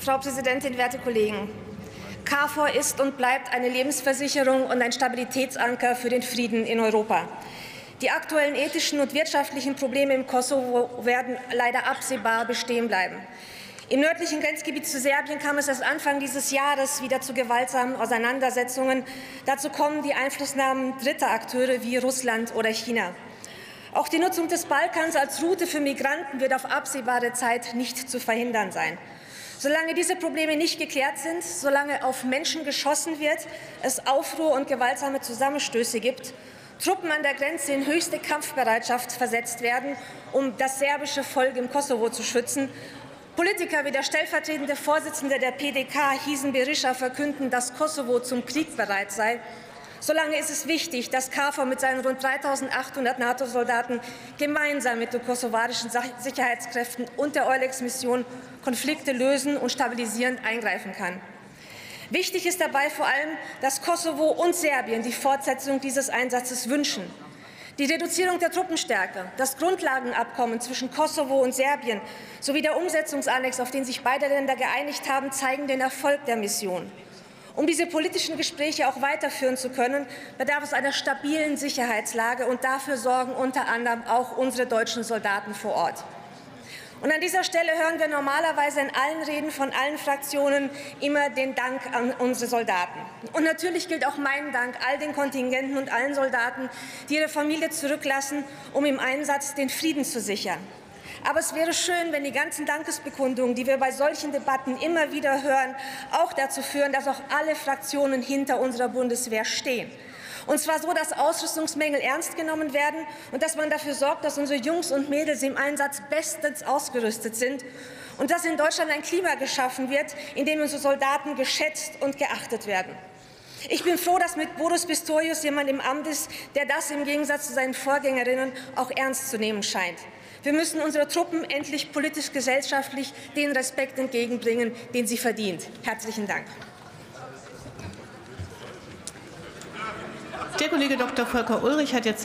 Frau Präsidentin, werte Kollegen! KFOR ist und bleibt eine Lebensversicherung und ein Stabilitätsanker für den Frieden in Europa. Die aktuellen ethischen und wirtschaftlichen Probleme im Kosovo werden leider absehbar bestehen bleiben. Im nördlichen Grenzgebiet zu Serbien kam es erst Anfang dieses Jahres wieder zu gewaltsamen Auseinandersetzungen. Dazu kommen die Einflussnahmen dritter Akteure wie Russland oder China. Auch die Nutzung des Balkans als Route für Migranten wird auf absehbare Zeit nicht zu verhindern sein. Solange diese Probleme nicht geklärt sind, solange auf Menschen geschossen wird, es Aufruhr und gewaltsame Zusammenstöße gibt, Truppen an der Grenze in höchste Kampfbereitschaft versetzt werden, um das serbische Volk im Kosovo zu schützen Politiker wie der stellvertretende Vorsitzende der PDK, Hisen Berisha, verkünden, dass Kosovo zum Krieg bereit sei. Solange ist es wichtig, dass KFOR mit seinen rund 3.800 NATO-Soldaten gemeinsam mit den kosovarischen Sicherheitskräften und der Eulex-Mission Konflikte lösen und stabilisierend eingreifen kann. Wichtig ist dabei vor allem, dass Kosovo und Serbien die Fortsetzung dieses Einsatzes wünschen. Die Reduzierung der Truppenstärke, das Grundlagenabkommen zwischen Kosovo und Serbien sowie der Umsetzungsannex, auf den sich beide Länder geeinigt haben, zeigen den Erfolg der Mission. Um diese politischen Gespräche auch weiterführen zu können, bedarf es einer stabilen Sicherheitslage, und dafür sorgen unter anderem auch unsere deutschen Soldaten vor Ort. Und an dieser Stelle hören wir normalerweise in allen Reden von allen Fraktionen immer den Dank an unsere Soldaten. Und natürlich gilt auch mein Dank all den Kontingenten und allen Soldaten, die ihre Familie zurücklassen, um im Einsatz den Frieden zu sichern. Aber es wäre schön, wenn die ganzen Dankesbekundungen, die wir bei solchen Debatten immer wieder hören, auch dazu führen, dass auch alle Fraktionen hinter unserer Bundeswehr stehen. Und zwar so, dass Ausrüstungsmängel ernst genommen werden und dass man dafür sorgt, dass unsere Jungs und Mädels im Einsatz bestens ausgerüstet sind und dass in Deutschland ein Klima geschaffen wird, in dem unsere Soldaten geschätzt und geachtet werden. Ich bin froh, dass mit Boris Pistorius jemand im Amt ist, der das im Gegensatz zu seinen Vorgängerinnen auch ernst zu nehmen scheint. Wir müssen unsere Truppen endlich politisch-gesellschaftlich den Respekt entgegenbringen, den sie verdient. Herzlichen Dank. Der Kollege Dr. Volker Ulrich hat jetzt